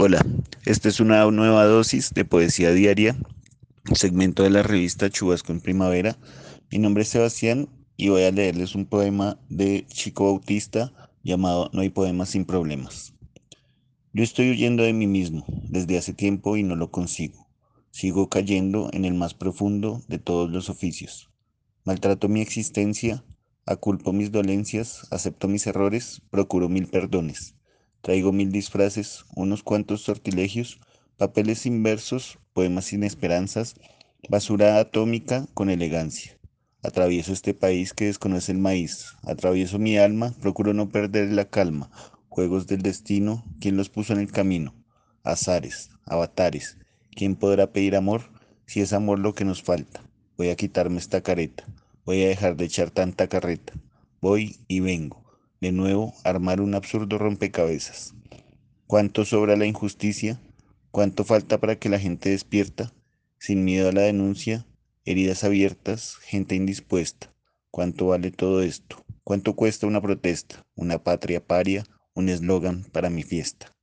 Hola, esta es una nueva dosis de poesía diaria, segmento de la revista Chubasco en Primavera. Mi nombre es Sebastián y voy a leerles un poema de Chico Bautista llamado No hay poemas sin problemas. Yo estoy huyendo de mí mismo desde hace tiempo y no lo consigo. Sigo cayendo en el más profundo de todos los oficios. Maltrato mi existencia, aculpo mis dolencias, acepto mis errores, procuro mil perdones. Traigo mil disfraces, unos cuantos sortilegios, papeles inversos, poemas sin esperanzas, basura atómica con elegancia. Atravieso este país que desconoce el maíz, atravieso mi alma, procuro no perder la calma. Juegos del destino, ¿quién los puso en el camino? Azares, avatares, ¿quién podrá pedir amor si es amor lo que nos falta? Voy a quitarme esta careta, voy a dejar de echar tanta carreta. Voy y vengo de nuevo armar un absurdo rompecabezas. ¿Cuánto sobra la injusticia? ¿Cuánto falta para que la gente despierta? Sin miedo a la denuncia, heridas abiertas, gente indispuesta. ¿Cuánto vale todo esto? ¿Cuánto cuesta una protesta, una patria paria, un eslogan para mi fiesta?